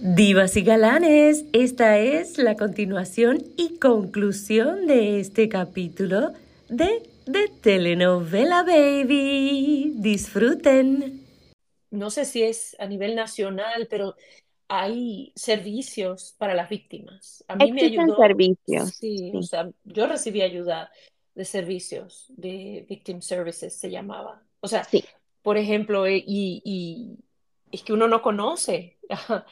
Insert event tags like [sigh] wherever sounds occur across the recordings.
Divas y galanes, esta es la continuación y conclusión de este capítulo de The Telenovela Baby. Disfruten. No sé si es a nivel nacional, pero hay servicios para las víctimas. A mí me ayudó. servicios. Sí, sí. o sea, yo recibí ayuda de servicios, de Victim Services se llamaba. O sea, Sí. por ejemplo, eh, y, y es que uno no conoce [laughs]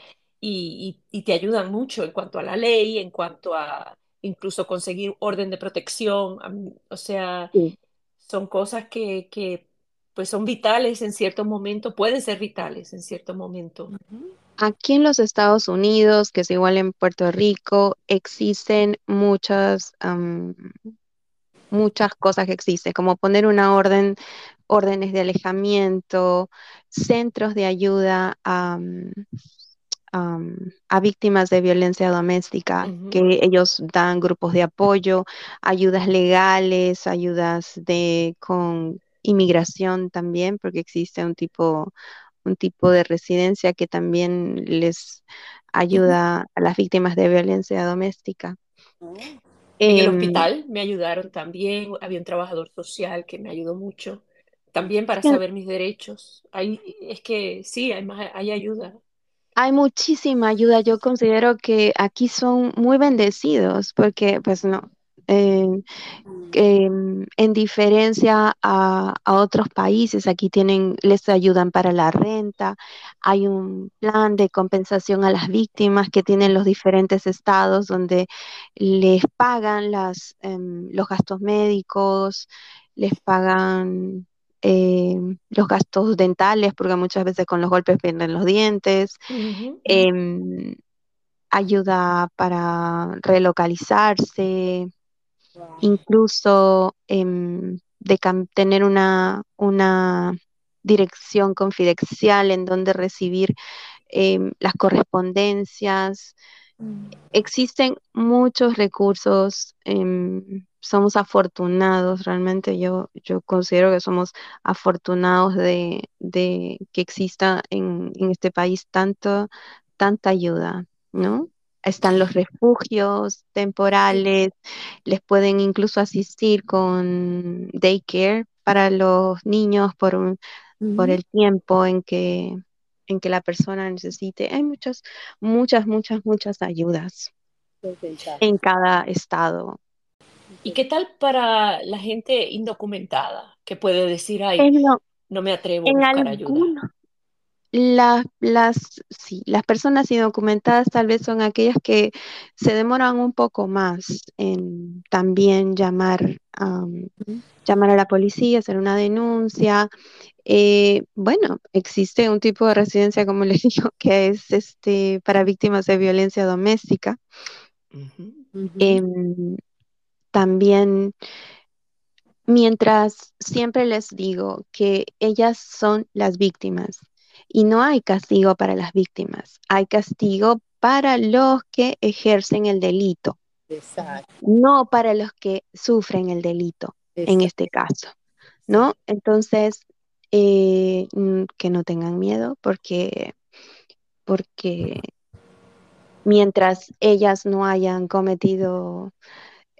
y, y- y te ayudan mucho en cuanto a la ley, en cuanto a incluso conseguir orden de protección. O sea, Sí. son cosas que, que pues son vitales en cierto momento, pueden ser vitales en cierto momento. Aquí en los Estados Unidos, que es igual en Puerto Rico, existen muchas, am, muchas cosas que existen, como poner una orden, órdenes de alejamiento, centros de ayuda a, am, a víctimas de violencia doméstica, que ellos dan grupos de apoyo, ayudas legales, ayudas de con inmigración también, porque existe un tipo, un tipo de residencia que también les ayuda a las víctimas de violencia doméstica. En el Em, hospital me ayudaron también, había un trabajador social que me ayudó mucho, también para saber mis derechos. Ahí es que sí, hay más, hay ayuda. Hay muchísima ayuda. Yo considero que aquí son muy bendecidos porque, pues no, eh, en diferencia a, otros países, aquí tienen, les ayudan para la renta. Hay un plan de compensación a las víctimas que tienen los diferentes estados donde les pagan las, em, los gastos médicos, les pagan em, los gastos dentales, porque muchas veces con los golpes pierden los dientes em, ayuda para relocalizarse, incluso em, de tener una, una dirección confidencial en donde recibir las correspondencias. Existen muchos recursos, somos afortunados, realmente yo, yo considero que somos afortunados de, de que exista en, en este país tanto, tanta ayuda, ¿no? Están los refugios temporales, les pueden incluso asistir con daycare para los niños por un, por el tiempo en que, en que la persona necesite. Hay muchas, muchas, muchas, muchas ayudas en cada estado. ¿Y qué tal para la gente indocumentada que puede decir, ay, lo- no me atrevo a buscar ayuda? la- las, sí, las personas indocumentadas tal vez son aquellas que se demoran un poco más en también llamar, am, llamar a la policía, hacer una denuncia. Eh, bueno, existe un tipo de residencia, como les [laughs] digo, que es este para víctimas de violencia doméstica. Em, también, mientras siempre les digo que ellas son las víctimas y no hay castigo para las víctimas, hay castigo para los que ejercen el delito, Exacto. no para los que sufren el delito en este caso, ¿no? Entonces, eh, mm, que no tengan miedo porque, porque mientras ellas no hayan cometido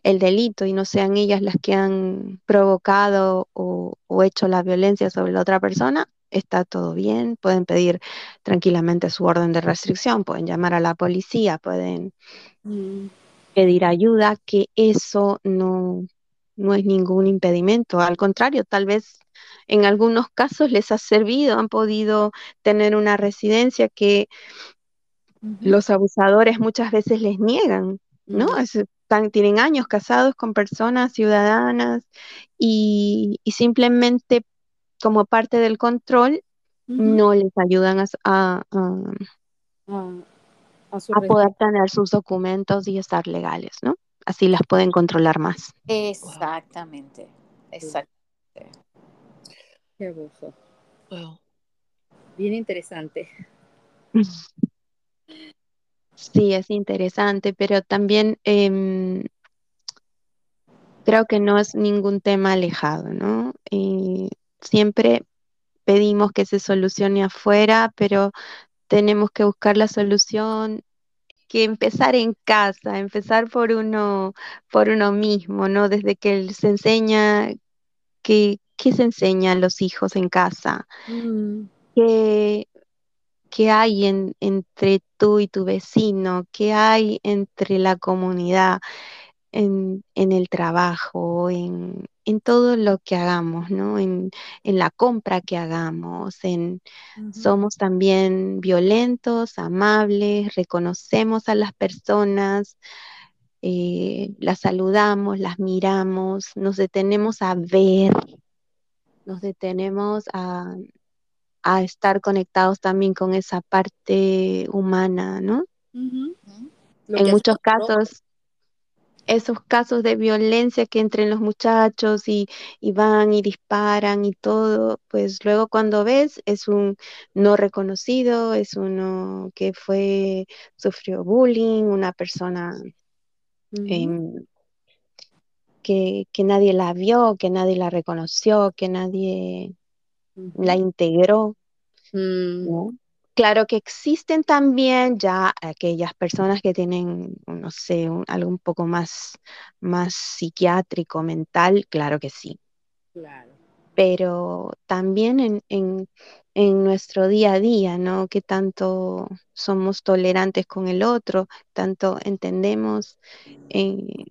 el delito y no sean ellas las que han provocado o, o hecho la violencia sobre la otra persona, está todo bien, pueden pedir tranquilamente su orden de restricción, pueden llamar a la policía, pueden pedir ayuda, que eso no, no es ningún impedimento, al contrario, tal vez en algunos casos les ha servido, han podido tener una residencia que los abusadores muchas veces les niegan, ¿no? Es- están- tienen años casados con personas ciudadanas y, y simplemente como parte del control no les ayudan a, a- a- a su a poder tener sus documentos y estar legales, ¿no? Así las pueden controlar más. Exactamente, exactamente. Qué hermoso. Wow. Bien interesante. [laughs] Sí, es interesante, pero también em, creo que no es ningún tema alejado, ¿no? Y siempre pedimos que se solucione afuera, pero tenemos que buscar la solución, que empezar en casa, empezar por uno, por uno mismo, ¿no? Desde que se enseña, que, ¿qué se enseñan los hijos en casa? Mm, ¿Qué, qué hay en- entre tú y tu vecino? ¿Qué hay entre la comunidad? en, en el trabajo, en, en todo lo que hagamos, ¿no? En, en la compra que hagamos, en somos también violentos, amables, reconocemos a las personas, eh, las saludamos, las miramos, nos detenemos a ver, nos detenemos a, a estar conectados también con esa parte humana, ¿no? En muchos casos esos casos de violencia que entran los muchachos y, y van y disparan y todo, pues luego cuando ves es un no reconocido, es uno que fue, sufrió bullying, una persona em, que, que nadie la vio, que nadie la reconoció, que nadie la integró, Mm, ¿no? Claro que existen también ya aquellas personas que tienen, no sé, un- algo un poco más, más psiquiátrico, mental, claro que sí, Claro. pero también en, en, en nuestro día a día, ¿no? Que tanto somos tolerantes con el otro, tanto entendemos eh,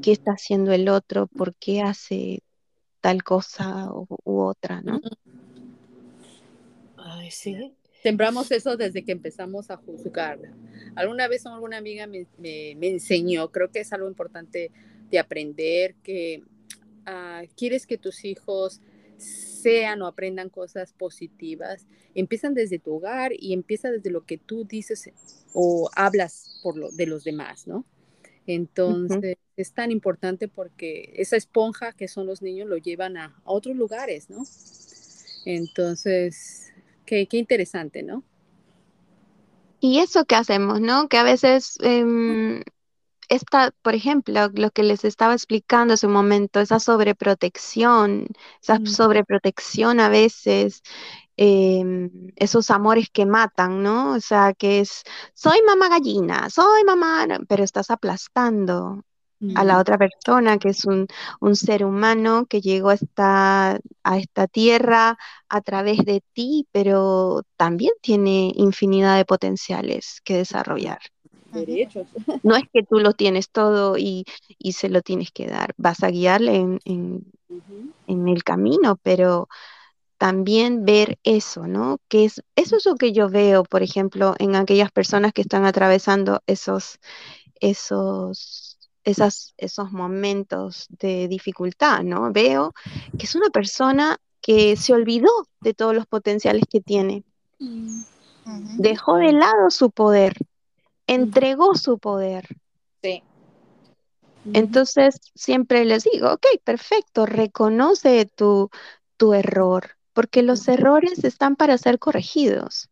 qué está haciendo el otro, por qué hace tal cosa u, u otra, ¿no? Ay, sí. Sembramos eso desde que empezamos a juzgar. Alguna vez alguna amiga me, me- me enseñó, creo que es algo importante de aprender, que ah, quieres que tus hijos sean o aprendan cosas positivas, empiezan desde tu hogar y empieza desde lo que tú dices o hablas por lo, de los demás, ¿no? Entonces, es tan importante porque esa esponja que son los niños lo llevan a, a otros lugares, ¿no? Entonces, qué, qué interesante, ¿no? Y eso que hacemos, ¿no? Que a veces em, esta, por ejemplo, lo que les estaba explicando hace un momento, esa sobreprotección, esa Mm, sobreprotección a veces, em, esos amores que matan, ¿no? O sea, que es, soy mamá gallina, soy mamá, pero estás aplastando a la mm, otra persona, que es un, un ser humano que llegó a esta, a esta tierra a través de ti, pero también tiene infinidad de potenciales que desarrollar. Derechos. [laughs] No es que tú lo tienes todo y, y se lo tienes que dar. Vas a guiarle en, en- en el camino, pero también ver eso, ¿no? Que es, eso es lo que yo veo, por ejemplo, en aquellas personas que están atravesando esos, esos, esas, esos momentos de dificultad, ¿no? Veo que es una persona que se olvidó de todos los potenciales que tiene, Ujú. dejó de lado su poder, entregó su poder. Sí. Entonces, siempre les digo, ok, perfecto, reconoce tu, tu error, porque los errores están para ser corregidos.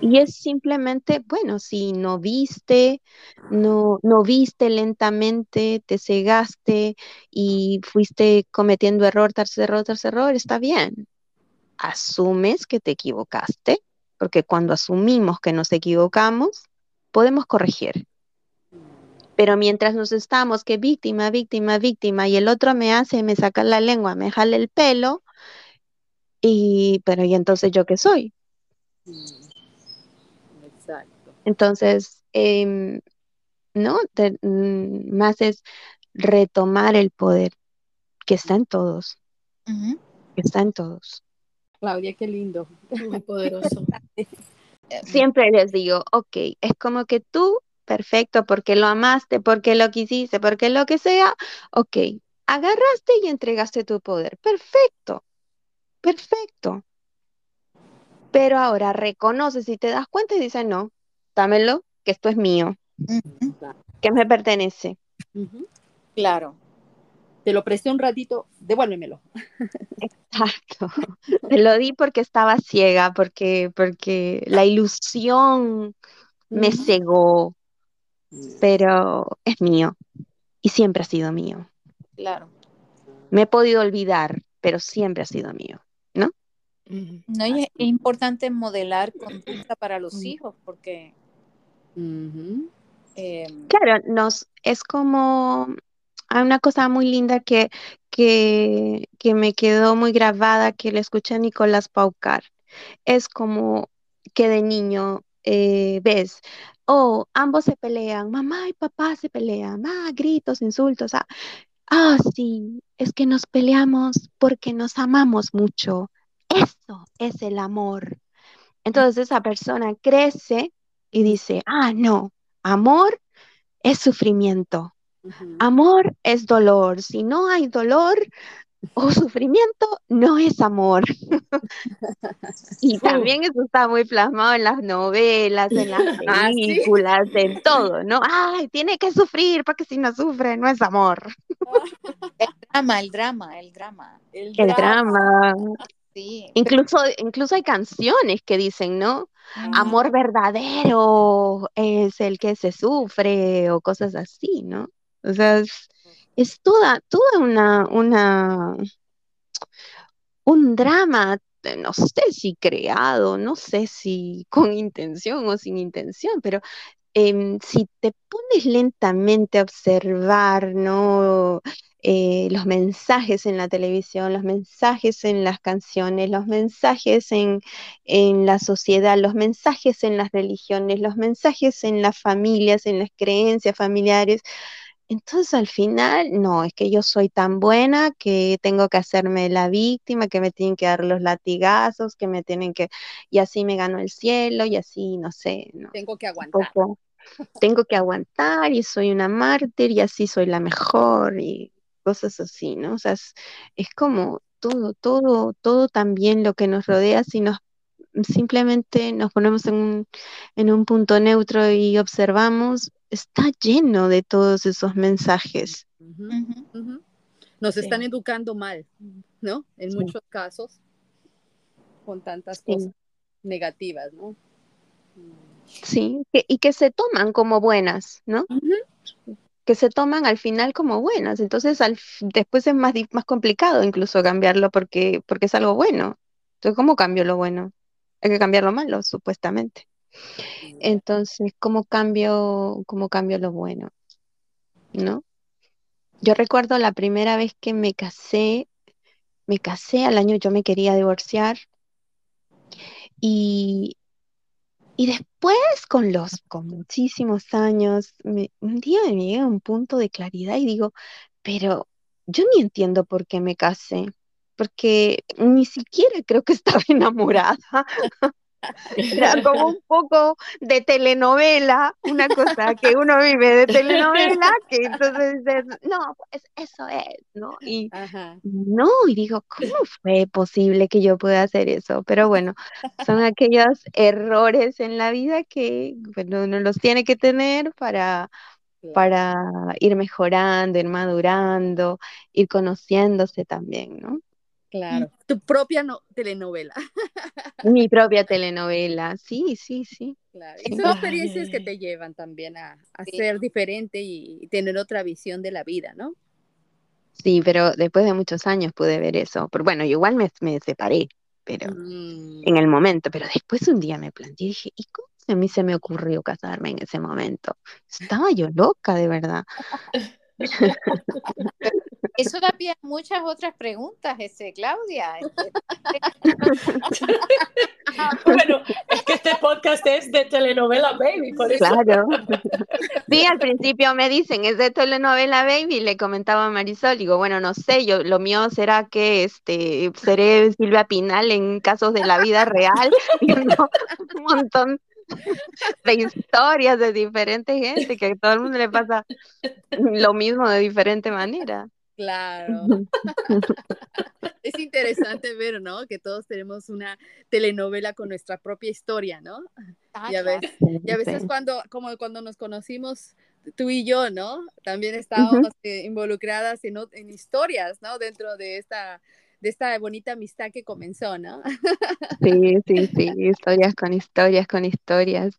Y es simplemente, bueno, si no viste, no, no viste lentamente, te cegaste y fuiste cometiendo error tras error tras error, está bien. Asumes que te equivocaste, porque cuando asumimos que nos equivocamos, podemos corregir. Pero mientras nos estamos que víctima, víctima, víctima, y el otro me hace, me saca la lengua, me jala el pelo, y, pero ¿y entonces yo qué soy? mm. Exacto. Entonces, em, ¿no? Mm, más es retomar el poder que está en todos, que está en todos. Claudia, qué lindo. Muy poderoso. [laughs] Eh, Siempre les digo, ok, es como que tú, perfecto, porque lo amaste, porque lo quisiste, porque lo que sea, ok, agarraste y entregaste tu poder, perfecto, perfecto. Pero ahora reconoces y te das cuenta y dices, no, dámelo, que esto es mío, que me pertenece. Claro. Te lo presté un ratito, devuélvemelo. Exacto. Te lo di porque estaba ciega, porque, porque la ilusión me Ujú. Pero es mío y siempre ha sido mío. Claro. Me he podido olvidar, pero siempre ha sido mío, ¿no? No, y es, es importante modelar conducta para los Mm. hijos porque eh, Claro, nos es como hay una cosa muy linda que, que, que me quedó muy grabada que le escuché a Nicolás Paucar. Es como que de niño eh, ves, oh, ambos se pelean, mamá y papá se pelean, ah, gritos, insultos, ah, ah, sí, es que nos peleamos porque nos amamos mucho. Eso es el amor. Entonces esa persona crece y dice, ah, no, amor es sufrimiento. Amor es dolor. Si no hay dolor o sufrimiento, no es amor. [laughs] Y también eso está muy plasmado en las novelas, en las [laughs] Ah, películas, en [laughs] todo, ¿no? Ay, tiene que sufrir, porque si no sufre, no es amor. el drama, el drama, el drama. El El drama. drama. Sí. Incluso, incluso hay canciones que dicen, ¿no? Amor verdadero es el que se sufre o cosas así, ¿no? O sea, es, es toda, toda una, una, un drama, eh, no sé si creado, no sé si con intención o sin intención, pero em, si te pones lentamente a observar, ¿no? Eh, los mensajes en la televisión, los mensajes en las canciones, los mensajes en, en la sociedad, los mensajes en las religiones, los mensajes en las familias, en las creencias familiares. Entonces al final, no, es que yo soy tan buena que tengo que hacerme la víctima, que me tienen que dar los latigazos, que me tienen que, y así me gano el cielo, y así, no sé, no, Tengo que aguantar. poco, tengo que aguantar y soy una mártir y así soy la mejor y cosas así, ¿no? O sea, es, es como todo, todo, todo también lo que nos rodea, si nos simplemente nos ponemos en un, en un punto neutro y observamos, está lleno de todos esos mensajes. Nos Sí. están educando mal, ¿no? En Sí. muchos casos, con tantas Sí. cosas negativas, ¿no? Sí, que- y que se toman como buenas, ¿no? Que se toman al final como buenas. Entonces, al, después es más, más complicado incluso cambiarlo porque, porque es algo bueno. Entonces, ¿cómo cambio lo bueno? Hay que cambiar lo malo, supuestamente. Entonces, ¿cómo cambio, cómo cambio lo bueno? ¿No? Yo recuerdo la primera vez que me casé, me casé al año yo me quería divorciar y, y después con los, con muchísimos años, me- un día me llegué a un punto de claridad y digo, pero yo ni entiendo por qué me casé, porque ni siquiera creo que estaba [laughs] enamorada. Era como un poco de telenovela, una cosa que uno vive de telenovela, que entonces dices, no, pues eso es, ¿no? Y Ajá. no, y digo, ¿cómo fue posible que yo pueda hacer eso? Pero bueno, son aquellos errores en la vida que, bueno, uno los tiene que tener para, para ir mejorando, ir madurando, ir conociéndose también, ¿no? Claro. Tu propia no- telenovela. [laughs] Mi propia telenovela, sí, sí, sí. Claro. Y son experiencias que te llevan también a, a Sí. ser diferente y tener otra visión de la vida, ¿no? Sí, pero después de muchos años pude ver eso. Pero bueno, yo igual me, me separé, pero Mm. en el momento, pero después un día me planteé y dije, ¿y cómo a mí se me ocurrió casarme en ese momento? Estaba yo loca, de verdad. [laughs] Eso da pie a muchas otras preguntas, este, Claudia. Este, [laughs] Bueno, es que este podcast es de telenovela, baby, por eso. Claro. Sí, al principio me dicen, es de telenovela Baby, le comentaba a Marisol, digo, bueno, no sé, yo lo mío será que este seré Silvia Pinal en casos de la vida real, [laughs] un montón de historias de diferente gente, que a todo el mundo le pasa lo mismo de diferente manera. Claro. [laughs] Es interesante ver, ¿no? Que todos tenemos una telenovela con nuestra propia historia, ¿no? ah, Ya claro. ves. Y a veces cuando, como cuando nos conocimos tú y yo, ¿no? También estábamos eh, involucradas en, en historias, ¿no? Dentro de esta, de esta bonita amistad que comenzó, ¿no? Sí, sí, [laughs] sí, historias con historias con historias.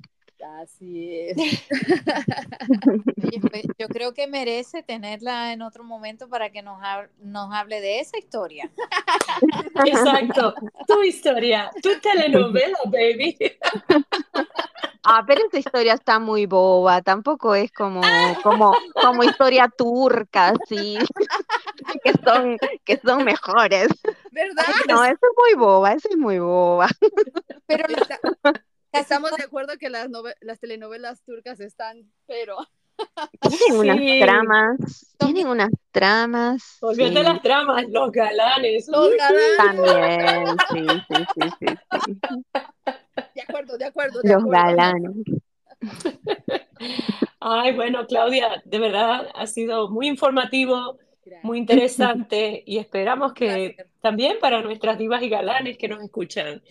Así es. [laughs] Pues, yo creo que merece tenerla en otro momento para que nos, hab- nos hable de esa historia. [laughs] Exacto. Tu historia, tu telenovela, baby. [laughs] Ah, pero esa historia está muy boba, tampoco es como, como, como historia turca, así, que son, que son mejores. ¿Verdad? No, eso es muy boba, eso es muy boba. Pero estamos de acuerdo que las, las telenovelas turcas están, pero [laughs] Tienen unas Sí. tramas, tienen unas tramas. Olvídate sí, las tramas, los galanes. los galanes. También, [laughs] sí, sí, sí, sí, sí. De acuerdo, de acuerdo. de Los acuerdo. galanes. [laughs] Ay, bueno, Claudia, de verdad ha sido muy informativo, Gracias. muy interesante y esperamos que Gracias. también para nuestras divas y galanes que nos escuchan.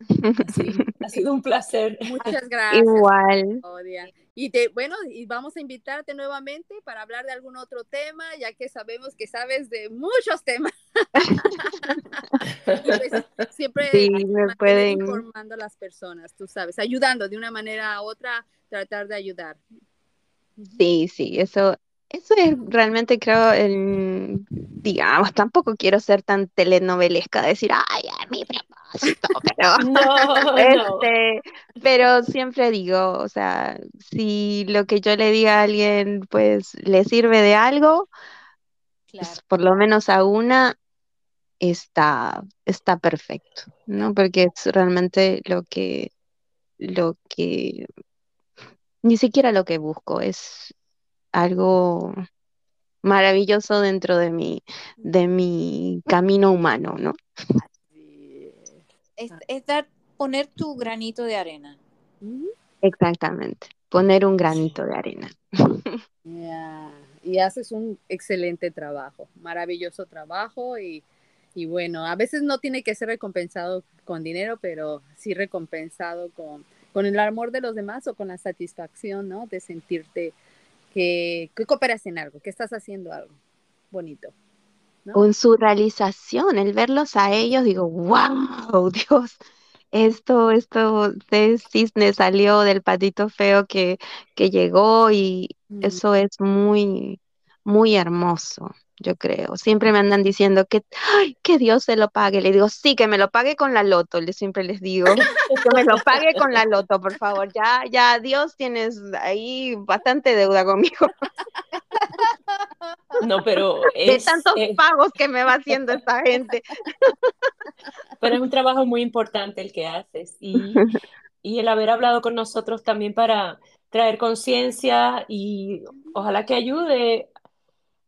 [laughs] Sí, [laughs] ha sido un placer. Muchas [laughs] gracias. Igual. Claudia. Y te, bueno, y vamos a invitarte nuevamente para hablar de algún otro tema, ya que sabemos que sabes de muchos temas. Pues, siempre Sí, me pueden- informando a las personas, tú sabes, ayudando de una manera u otra, tratar de ayudar. Sí, sí, eso, eso es realmente creo el, digamos, tampoco quiero ser tan telenovelesca, decir, ay, a mi [laughs] pero, No, no. este, pero siempre digo, o sea, si lo que yo le diga a alguien, pues, le sirve de algo, claro, pues, por lo menos a una, está, está perfecto, ¿no? Porque es realmente lo que, lo que, ni siquiera lo que busco, es algo maravilloso dentro de mi, de mi camino humano, ¿no? Es, es dar, poner tu granito de arena. Exactamente, poner un granito de arena. [laughs] Ya, Y haces un excelente trabajo, maravilloso trabajo y, y bueno, a veces no tiene que ser recompensado con dinero, pero sí recompensado con, con el amor de los demás o con la satisfacción, ¿no? De sentirte que, que cooperas en algo, que estás haciendo algo bonito. ¿No? Con su realización, el verlos a ellos, digo, wow, [laughs] Dios, esto, esto de cisne salió del patito feo que, que llegó y Mm. eso es muy, muy hermoso, yo creo. Siempre me andan diciendo que, ay, que Dios se lo pague. Le digo, sí, que me lo pague con la loto, le siempre les digo, [laughs] que me lo pague con la loto, por favor. Ya, ya, Dios, tienes ahí bastante deuda conmigo. [laughs] No, pero [laughs] De es, tantos eh, pagos que me va haciendo esta gente. [laughs] pero es un trabajo muy importante el que haces y, [laughs] y el haber hablado con nosotros también para traer conciencia y ojalá que ayude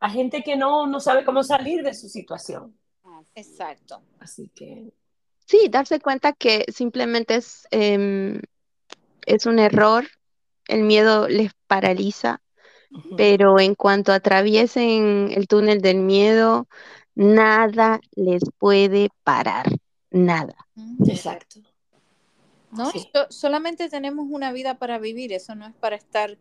a gente que no, no sabe cómo salir de su situación. Exacto. Así que Sí, darse cuenta que simplemente es, em, es un error, el miedo les paraliza, pero en cuanto atraviesen el túnel del miedo, nada les puede parar, nada. Mm. Exacto. No, Sí. So- solamente tenemos una vida para vivir, eso no es para estar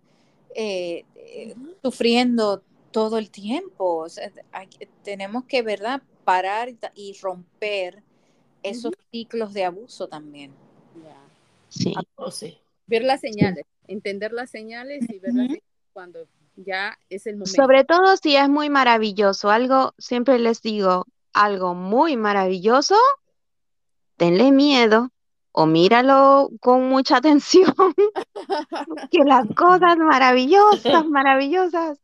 eh, eh, sufriendo todo el tiempo. O sea, hay que- tenemos que, ¿verdad?, parar y, romper esos ciclos de abuso también. Sí, Oh, sí. Ver las señales, entender las señales y ver las señales cuando ya es el momento. sobre todo si es muy maravilloso, algo, siempre les digo, algo muy maravilloso, tenle miedo o míralo con mucha [laughs] atención, [laughs] que las cosas maravillosas, [laughs] maravillosas,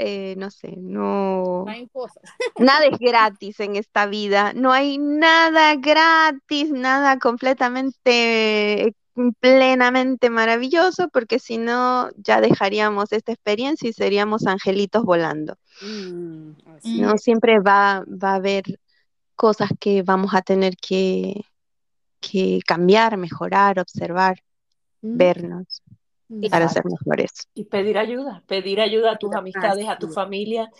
eh, no sé, no, cosas. nada es gratis en esta vida, no hay nada gratis, nada completamente, plenamente maravilloso, porque si no, ya dejaríamos esta experiencia y seríamos angelitos volando. Mm, ¿no? es. Siempre va, va a haber cosas que vamos a tener que, que cambiar, mejorar, observar, Mm, vernos para ser mejores. Y pedir ayuda, pedir ayuda a tus amistades, a tu familia,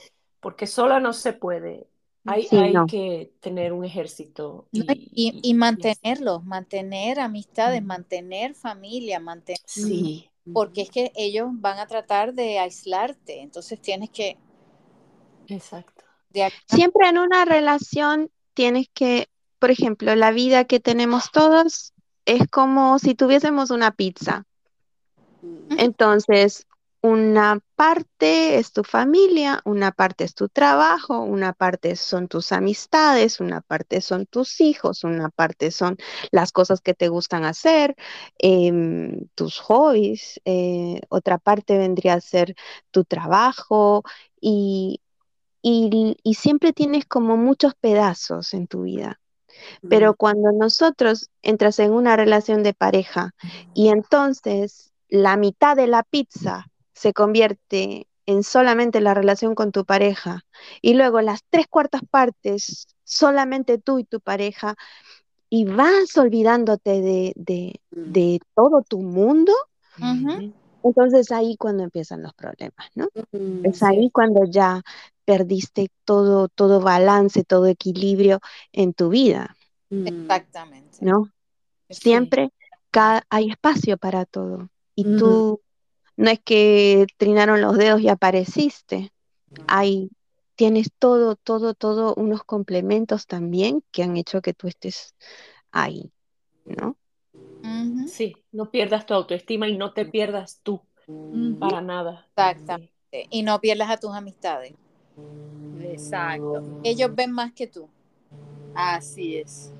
porque sola no se puede. Hay, Sí, hay no. que tener un ejército ¿no? y, Y, y- y mantenerlos, mantener amistades, Mm. mantener familia, mantener, sí, porque es que ellos van a tratar de aislarte, entonces tienes que exacto. de Siempre en una relación tienes que, por ejemplo, la vida que tenemos todos es como si tuviésemos una pizza. Entonces, una parte es tu familia, una parte es tu trabajo, una parte son tus amistades, una parte son tus hijos, una parte son las cosas que te gustan hacer, em, tus hobbies, eh, otra parte vendría a ser tu trabajo y, y, y siempre tienes como muchos pedazos en tu vida. Pero cuando nosotros entras en una relación de pareja y entonces la mitad de la pizza se convierte en solamente la relación con tu pareja y luego las tres cuartas partes solamente tú y tu pareja y vas olvidándote de, de, de todo tu mundo, entonces ahí cuando empiezan los problemas, ¿no? Es ahí cuando ya perdiste todo, todo balance, todo equilibrio en tu vida, Exactamente. ¿no? Sí. Siempre hay espacio para todo. Y tú no es que trinaron los dedos y apareciste. Hay, tienes todo, todo, todo unos complementos también que han hecho que tú estés ahí, ¿no? Sí, no pierdas tu autoestima y no te pierdas tú para nada. Exactamente. Y no pierdas a tus amistades. Exacto. Ellos ven más que tú. Así es.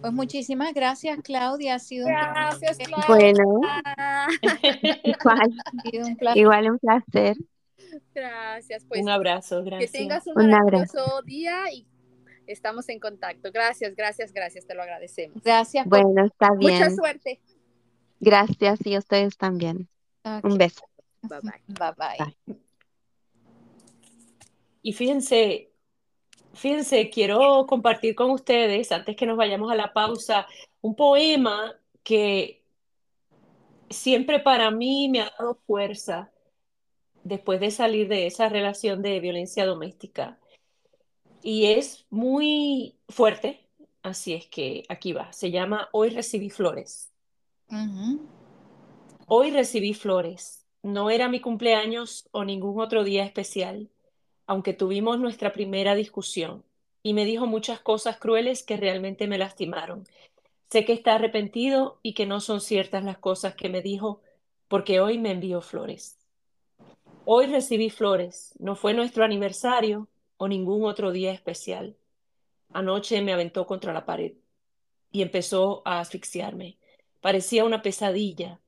Pues muchísimas gracias, Claudia. Ha sido un, Claudia. Bueno, [laughs] igual, ha sido un placer. igual un placer. Gracias. Pues Un abrazo, que gracias. tengas un Un maravilloso día y estamos en contacto. Gracias, gracias, gracias. Te lo agradecemos. Gracias por Bueno, está Mucha bien. suerte. Gracias y a ustedes también. Un beso. Bye bye. Bye bye. Bye. Y fíjense, fíjense, quiero compartir con ustedes, antes que nos vayamos a la pausa, un poema que siempre para mí me ha dado fuerza después de salir de esa relación de violencia doméstica. Y es muy fuerte, así es que aquí va. Se llama Hoy recibí flores. Hoy recibí flores. No era mi cumpleaños o ningún otro día especial, aunque tuvimos nuestra primera discusión y me dijo muchas cosas crueles que realmente me lastimaron. Sé que está arrepentido y que no son ciertas las cosas que me dijo porque hoy me envió flores. Hoy recibí flores. No fue nuestro aniversario o ningún otro día especial. Anoche me aventó contra la pared y empezó a asfixiarme. Parecía una pesadilla.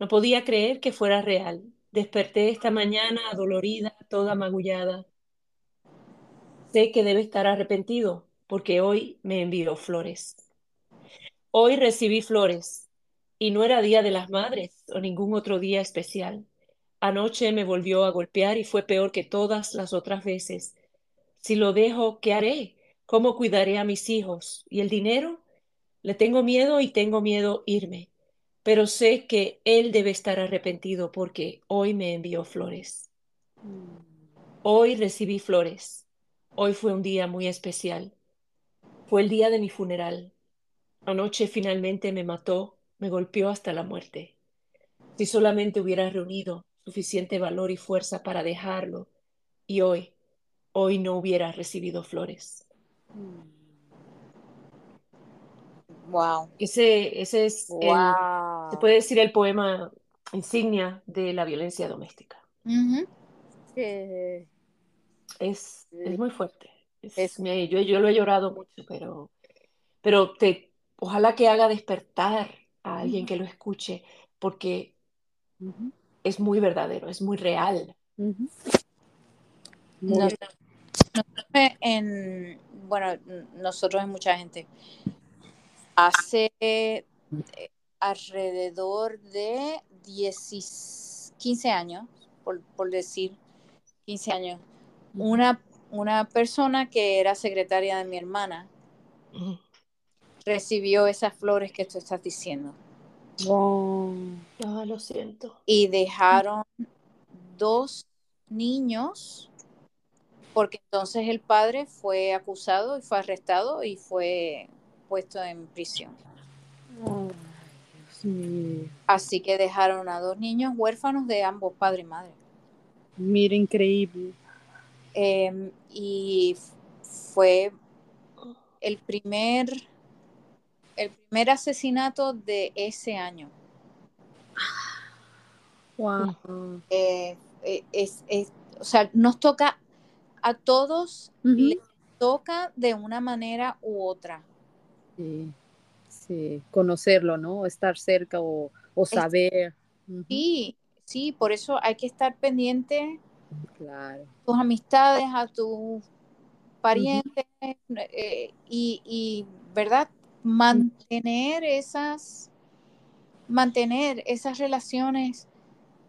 No podía creer que fuera real. Desperté esta mañana adolorida, toda magullada. Sé que debe estar arrepentido porque hoy me envió flores. Hoy recibí flores y no era Día de las Madres o ningún otro día especial. Anoche me volvió a golpear y fue peor que todas las otras veces. Si lo dejo, ¿qué haré? ¿Cómo cuidaré a mis hijos? ¿Y el dinero? Le tengo miedo y tengo miedo irme, pero sé que él debe estar arrepentido porque hoy me envió flores. Hoy recibí flores. Hoy fue un día muy especial. Fue el día de mi funeral. Anoche finalmente me mató, me golpeó hasta la muerte. Si solamente hubiera reunido suficiente valor y fuerza para dejarlo, y hoy, hoy no hubiera recibido flores. Wow. Ese, ese es el, se puede decir el poema insignia de la violencia doméstica. Que- Es, es muy fuerte. Es- Es- me- yo, yo lo he llorado mucho, pero, pero te, ojalá que haga despertar a alguien que lo escuche, porque es muy verdadero, es muy real. en, bueno, nosotros es mucha gente. Hace eh, alrededor de 10, 15 años, por, por decir 15 años, una, una persona que era secretaria de mi hermana recibió esas flores que tú estás diciendo Wow. Ah, lo siento. y dejaron dos niños porque entonces el padre fue acusado y fue arrestado y fue puesto en prisión. Dios mío. Así que dejaron a dos niños huérfanos de ambos padre y madre. Mira, increíble. Eh, y fue el primer, el primer asesinato de ese año. Wow. Eh, eh, es, es- o sea, nos toca a todos, les toca de una manera u otra. Sí, sí, conocerlo, ¿no? Estar cerca o, o saber. Sí, sí, por eso hay que estar pendiente Claro. tus amistades, a tus parientes eh, y, y, ¿verdad? Mantener esas, mantener esas relaciones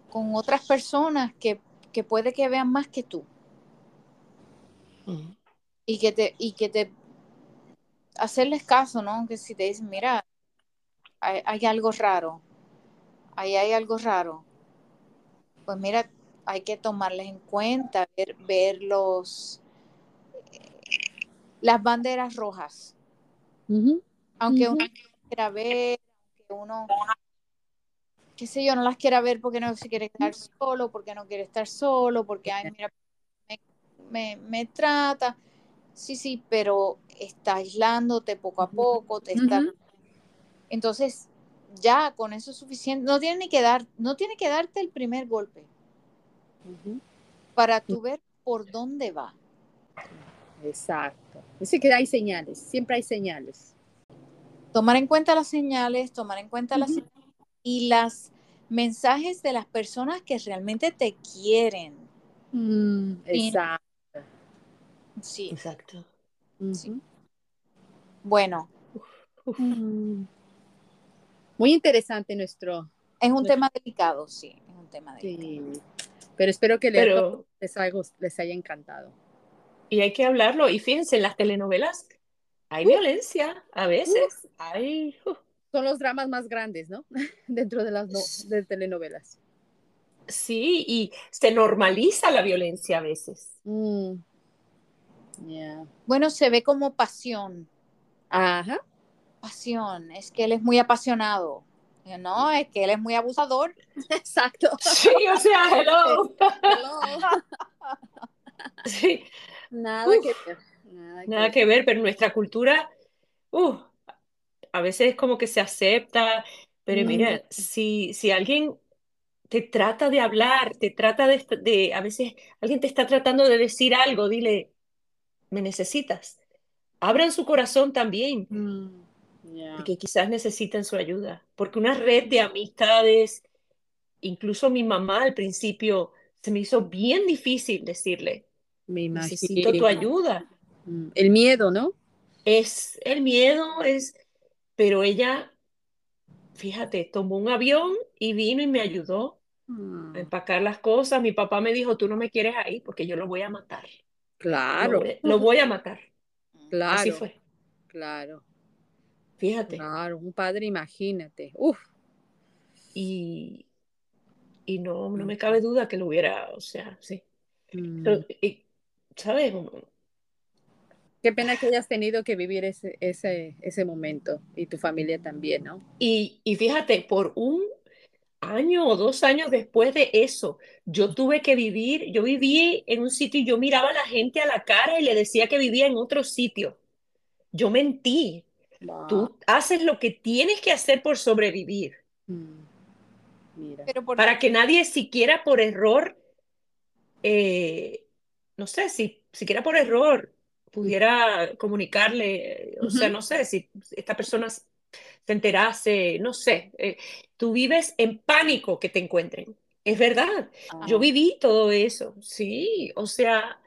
con otras personas que, que puede que vean más que tú y que te, y que te hacerles caso, ¿no? Que si te dicen, mira, hay, hay algo raro, ahí hay algo raro, pues mira, hay que tomarles en cuenta, ver, ver los, las banderas rojas, aunque Ujú. uno no las quiera ver, aunque uno, qué sé yo, no las quiera ver porque no se quiere quedar solo, porque no quiere estar solo, porque, ay, mira, me, me, me trata. Sí, sí, pero está aislándote poco a poco, te está... Entonces, ya con eso es suficiente. No tiene ni que dar, no tiene que darte el primer golpe Para tú ver por dónde va. Exacto. Dice que hay señales, siempre hay señales. Tomar en cuenta las señales, tomar en cuenta las y las mensajes de las personas que realmente te quieren. Mm, Sí. exacto. Sí. Exacto. Bueno, Uf. Mm. Muy interesante nuestro. es un Nuestro- tema delicado, sí, es un tema delicado. Sí. Pero espero que les, Pero, les, haya, les haya encantado. y hay que hablarlo. Y fíjense, en las telenovelas hay violencia a veces. Hay, uf, Son los dramas más grandes, ¿no? [laughs] Dentro de las no- de telenovelas. sí, y se normaliza la violencia a veces. Mm. Yeah. Bueno, se ve como pasión. Ajá. Pasión, es que él es muy apasionado. Yo, No, es que él es muy abusador. [laughs] Exacto. Sí, o sea, hello. [laughs] Hello. Sí, Nada Uf. que ver. Nada, nada que ver, pero nuestra cultura, uh, a veces es como que se acepta, pero Mm. mira, si, si alguien te trata de hablar, te trata de, de, a veces alguien te está tratando de decir algo, dile, me necesitas. Abran su corazón también, Mm. Yeah. porque quizás necesitan su ayuda, porque una red de amistades, incluso mi mamá al principio se me hizo bien difícil decirle, Me necesito tu ayuda. Mm. El miedo, ¿no? Es el miedo, es, pero ella, fíjate, tomó un avión y vino y me ayudó Mm. a empacar las cosas. Mi papá me dijo, tú no me quieres ahí porque yo lo voy a matar. Lo Claro, voy, lo voy a matar. Así claro, fue, claro, fíjate. claro. Un padre, imagínate. Uf. Y, y no, no me cabe duda que lo hubiera, o sea, sí. Mm. Pero, y, ¿sabes? Qué pena que hayas tenido que vivir ese, ese, ese momento y tu familia también, ¿no? Y, y fíjate, por un año o dos años después de eso, yo tuve que vivir, yo viví en un sitio y yo miraba a la gente a la cara y le decía que vivía en otro sitio. Yo mentí. Wow. Tú haces lo que tienes que hacer por sobrevivir, Mm. Mira. Pero por para que nadie siquiera por error, eh, no sé, si siquiera por error pudiera comunicarle, o sea, no sé, si esta persona se enterase, no sé, eh, tú vives en pánico que te encuentren. Es verdad, yo Ah. viví todo eso, sí, o sea,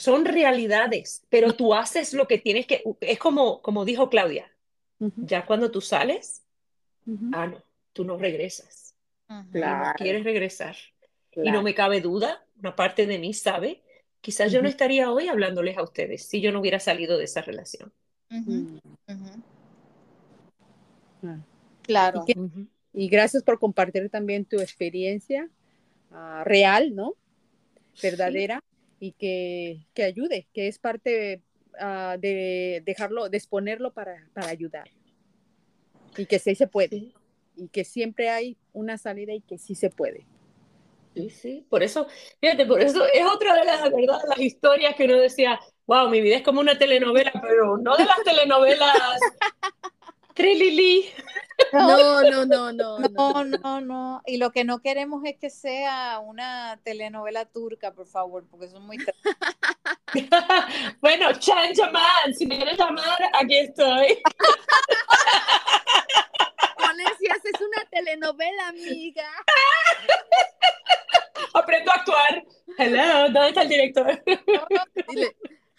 son realidades, pero tú haces lo que tienes que, es como, como dijo Claudia, ya cuando tú sales, ah, no, tú no regresas, y no Claro, quieres regresar. Y no claro. me cabe duda, una parte de mí sabe, quizás yo no estaría hoy hablándoles a ustedes si yo no hubiera salido de esa relación. Mm. Claro. ¿Y, qué- y gracias por compartir también tu experiencia ah, real, ¿no? Verdadera y que, que ayude, que es parte ah, de dejarlo, de exponerlo para, para ayudar. Y que sí se puede. Sí, Y que siempre hay una salida y que sí se puede. sí, sí. Por eso, fíjate, por eso es otra de las, ¿verdad? las historias que uno decía, wow, mi vida es como una telenovela, pero no de las telenovelas [laughs] Trilili. No, no, no, no. No, no, no. Y lo que no queremos es que sea una telenovela turca, por favor, porque son muy... [laughs] bueno, Chan Chaman, si me quieres llamar, aquí estoy. [laughs] si haces una telenovela, amiga. [laughs] Aprendo a actuar. Hello, ¿dónde está el director?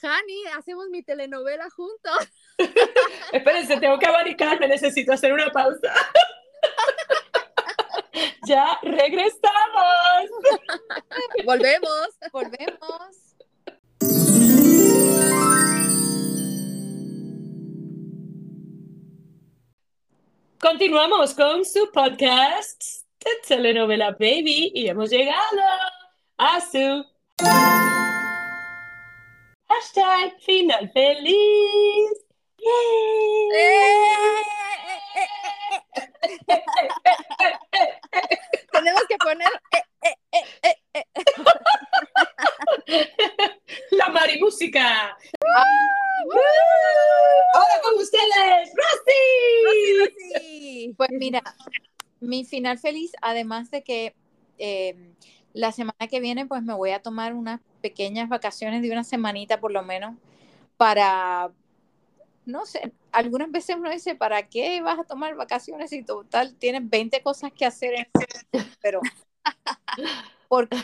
Hani, hacemos mi telenovela juntos. [laughs] Espérense, tengo que abanicarme, necesito hacer una pausa. [laughs] ya regresamos. [laughs] Volvemos. Volvemos. Continuamos con su podcast de telenovela Baby y hemos llegado a su hashtag final feliz. Tenemos que poner la marimúsica. Ahora con ustedes, Rosy. Pues mira, mi final feliz, además de que eh, la semana que viene, pues me voy a tomar unas pequeñas vacaciones de una semanita por lo menos para, no sé, algunas veces uno dice, ¿para qué vas a tomar vacaciones y total tienes 20 cosas que hacer? En... Pero, [laughs] porque,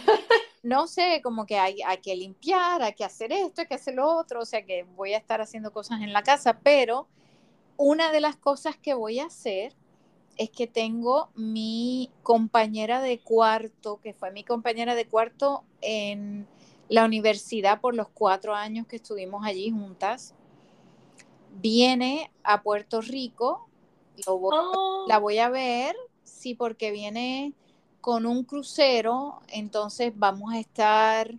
no sé, como que hay, hay que limpiar, hay que hacer esto, hay que hacer lo otro, o sea que voy a estar haciendo cosas en la casa, pero una de las cosas que voy a hacer es que tengo mi compañera de cuarto, que fue mi compañera de cuarto en la universidad por los cuatro años que estuvimos allí juntas, viene a Puerto Rico, Oh. la voy a ver, sí, porque viene con un crucero, entonces vamos a estar,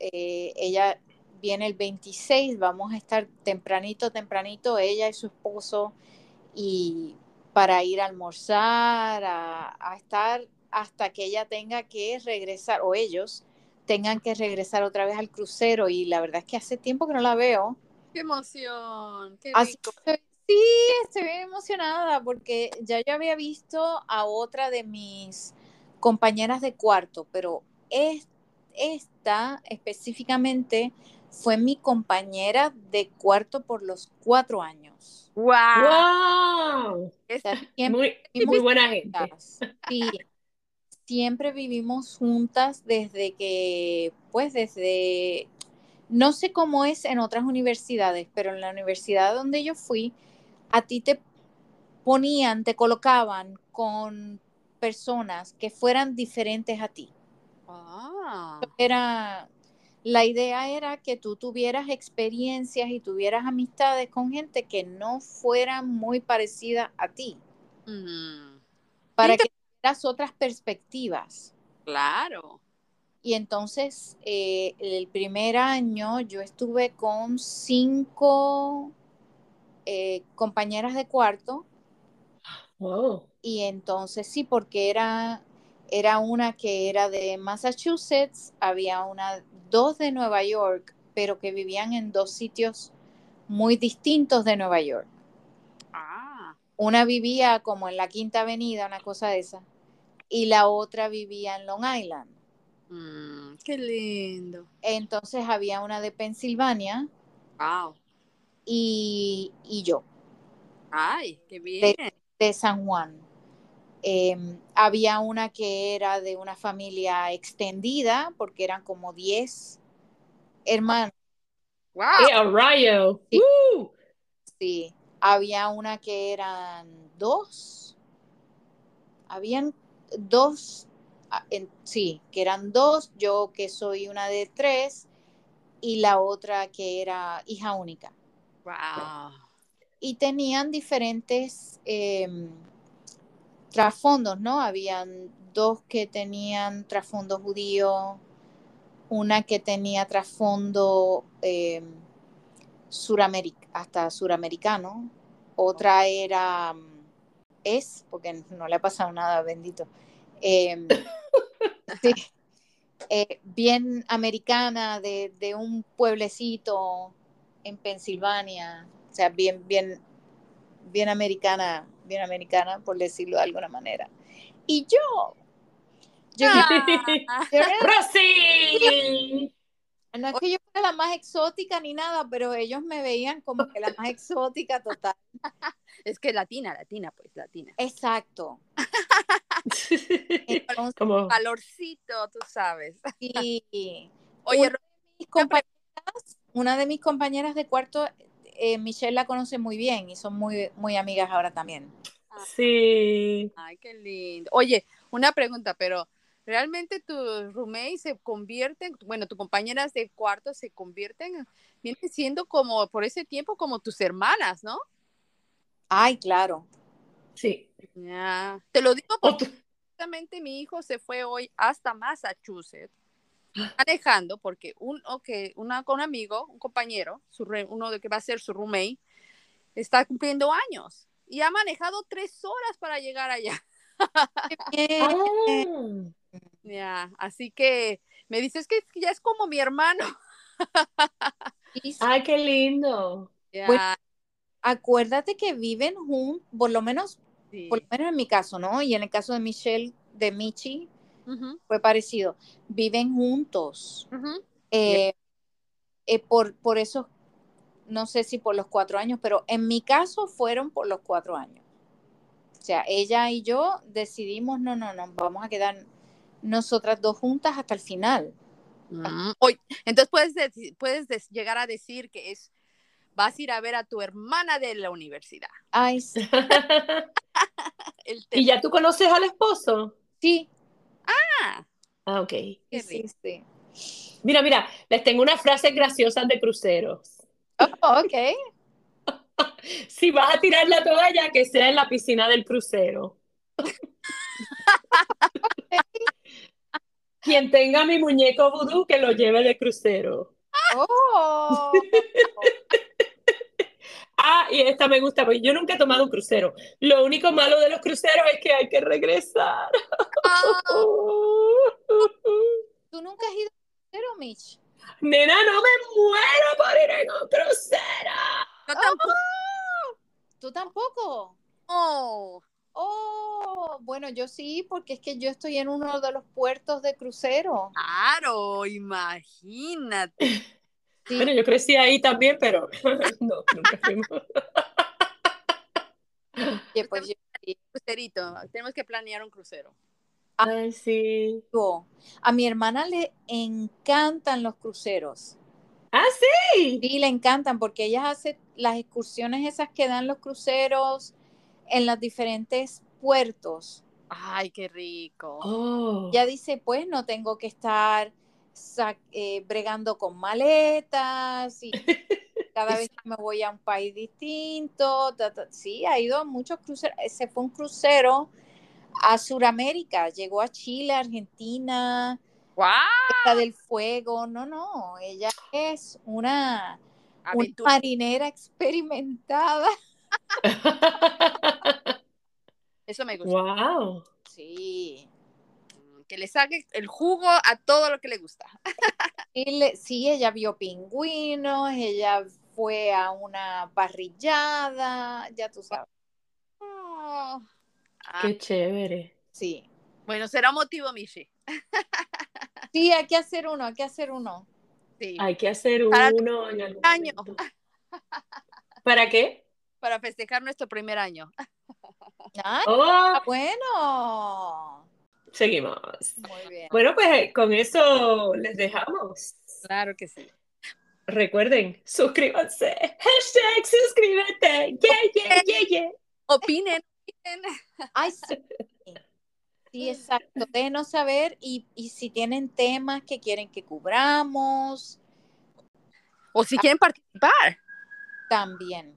eh, ella viene el 26, vamos a estar tempranito, tempranito, ella y su esposo, y para ir a almorzar, a, a estar hasta que ella tenga que regresar, o ellos tengan que regresar otra vez al crucero, y la verdad es que hace tiempo que no la veo. ¡Qué emoción! ¡Qué Así rico! que, sí, estoy bien emocionada porque ya yo había visto a otra de mis compañeras de cuarto, pero es- esta específicamente fue mi compañera de cuarto por los cuatro años. ¡Wow! O sea, siempre Muy, buena gente. Sí, siempre vivimos juntas desde que, pues desde, no sé cómo es en otras universidades, pero en la universidad donde yo fui, a ti te ponían, te colocaban con personas que fueran diferentes a ti. Ah, Era, la idea era que tú tuvieras experiencias y tuvieras amistades con gente que no fueran muy parecida a ti, para que tuvieras otras perspectivas. claro. Y entonces, eh, el primer año yo estuve con cinco eh, compañeras de cuarto Wow. y entonces sí, porque era, era una que era de Massachusetts, había una, dos de Nueva York, pero que vivían en dos sitios muy distintos de Nueva York. Ah, Una vivía como en la Quinta Avenida, una cosa de esa, y la otra vivía en Long Island. mm, qué lindo. Entonces había una de Pensilvania Wow. y, y yo. Ay, qué bien. de San Juan. Eh, había una que era de una familia extendida, porque eran como 10 hermanos. Wow. ¡Qué a rayo! Sí. ¡Woo! Sí. Había una que eran dos. Habían dos, ah, en- sí, que eran dos, yo que soy una de tres, y la otra que era hija única. Wow. y tenían diferentes em, trasfondos, ¿no? Habían dos que tenían trasfondo judío, una que tenía trasfondo surameric- hasta suramericano, otra era, mm, es, porque no le ha pasado nada, bendito, em, [laughs] sí, eh, bien americana, de, de un pueblecito en Pensilvania, o sea, bien, bien, bien americana bien americana, por decirlo de alguna manera. Y yo, yo, Ah, yo- ¡Rosy! no es que yo fuera la más exótica ni nada, pero ellos me veían como que la más exótica total. [laughs] es que latina, latina, pues, latina. Exacto. [laughs] Entonces, Como, Calorcito, tú sabes. y Oye, una de mis compañeras, una de mis compañeras de cuarto, eh, Michelle la conoce muy bien y son muy, muy amigas ahora también. sí. Ay, qué lindo. Oye, una pregunta, pero ¿realmente tus roommates se convierten, bueno, tus compañeras de cuarto se convierten, vienen siendo como por ese tiempo como tus hermanas, ¿no? Ay, claro. Sí. Ya. Te lo digo porque justamente mi hijo se fue hoy hasta Massachusetts manejando porque un, okay, una, con un amigo, un compañero, su, re- uno de que va a ser su roommate, está cumpliendo años y ha manejado tres horas para llegar allá. [laughs] Ya, así que me dices que ya es como mi hermano. Ay, qué lindo. Bueno, acuérdate que viven juntos, por lo menos, sí. por lo menos en mi caso, ¿no? Y en el caso de Michelle, de Michi, Fue parecido. Viven juntos. Eh, eh, por, por eso, no sé si por los cuatro años, pero en mi caso fueron por los cuatro años. O sea, ella y yo decidimos, no, no, no, vamos a quedar nosotras dos juntas hasta el final. Mm, oye, entonces puedes, puedes des- llegar a decir que es, vas a ir a ver a tu hermana de la universidad. Ay, sí, [laughs] El [laughs] ¿Y ya tú conoces al esposo? sí, Ah, ok. Qué sí, sí, rico. sí. Mira, mira, les tengo unas frases graciosas de cruceros. Oh, ok. [laughs] Si vas a tirar la toalla, que sea en la piscina del crucero. [laughs] Quien tenga mi muñeco vudú, que lo lleve de crucero. Oh, [laughs] Ah, y esta me gusta, porque yo nunca he tomado un crucero. Lo único malo de los cruceros es que hay que regresar. [laughs] ¿tú nunca has ido a crucero, Mitch? Nena, no me muero por ir en un crucero. yo tampoco. ¿Tú tampoco? Oh, bueno, yo sí, porque es que yo estoy en uno de los puertos de crucero. Claro, imagínate. [laughs] Sí. Bueno, yo crecí ahí también, pero [laughs] no, nunca fuimos. Oye, pues yo. Crucerito, tenemos que planear un crucero. Ay, sí. A mi hermana le encantan los cruceros. Ah, sí. Sí, le encantan porque ella hace las excursiones esas que dan los cruceros en los diferentes puertos. Ay, qué rico. Oh. Ella dice, pues no tengo que estar eh, bregando con maletas y [laughs] cada vez que me voy a un país distinto. ta, ta. Sí, ha ido a muchos cruceros. Se fue un crucero a Sudamérica, llegó a Chile, Argentina. Costa del Fuego. No, no, ella es una, una marinera experimentada. [laughs] Eso me gusta. Wow. Sí. Que le saque el jugo a todo lo que le gusta. Sí, le- sí, ella vio pingüinos, ella fue a una parrillada, ya tú sabes. Oh. Ah, Qué chévere. Sí. bueno, será motivo, Michi. Sí, hay que hacer uno, hay que hacer uno. Sí. Hay que hacer Para uno en algún año. momento. ¿Para qué? Para festejar nuestro primer año. Ay, Oh, bueno. Seguimos. Muy bien. Bueno, pues con eso les dejamos. Claro que sí. Recuerden, suscríbanse. Hashtag suscríbete. Yeah, yeah, yeah, yeah. Opinen. opinen. Ay, sí. Sí, exacto. Déjenos saber y, y si tienen temas que quieren que cubramos, O si quieren participar. también.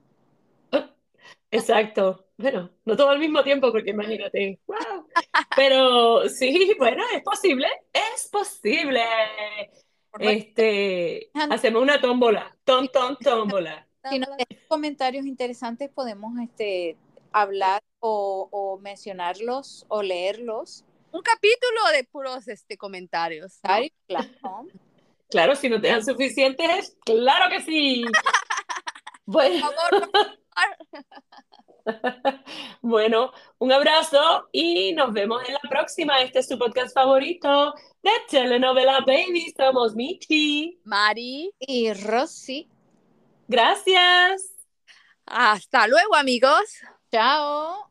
Exacto. Bueno, no todo al mismo tiempo, porque imagínate. Wow. Pero sí, bueno, es posible. Es posible. Este, hacemos una tómbola. Tom, tom, tómbola. Si nos dejan comentarios interesantes, podemos este, hablar o, o mencionarlos o leerlos. Un capítulo de puros este, comentarios. ¿no? Claro, claro. Claro, si nos dejan suficientes, claro que sí. [laughs] Bueno, Por favor, por favor. [laughs] Bueno, un abrazo y nos vemos en la próxima. Este es tu podcast favorito de Telenovela Baby. Somos Michi. Mari. Y Rosy. Gracias. Hasta luego, amigos. Chao.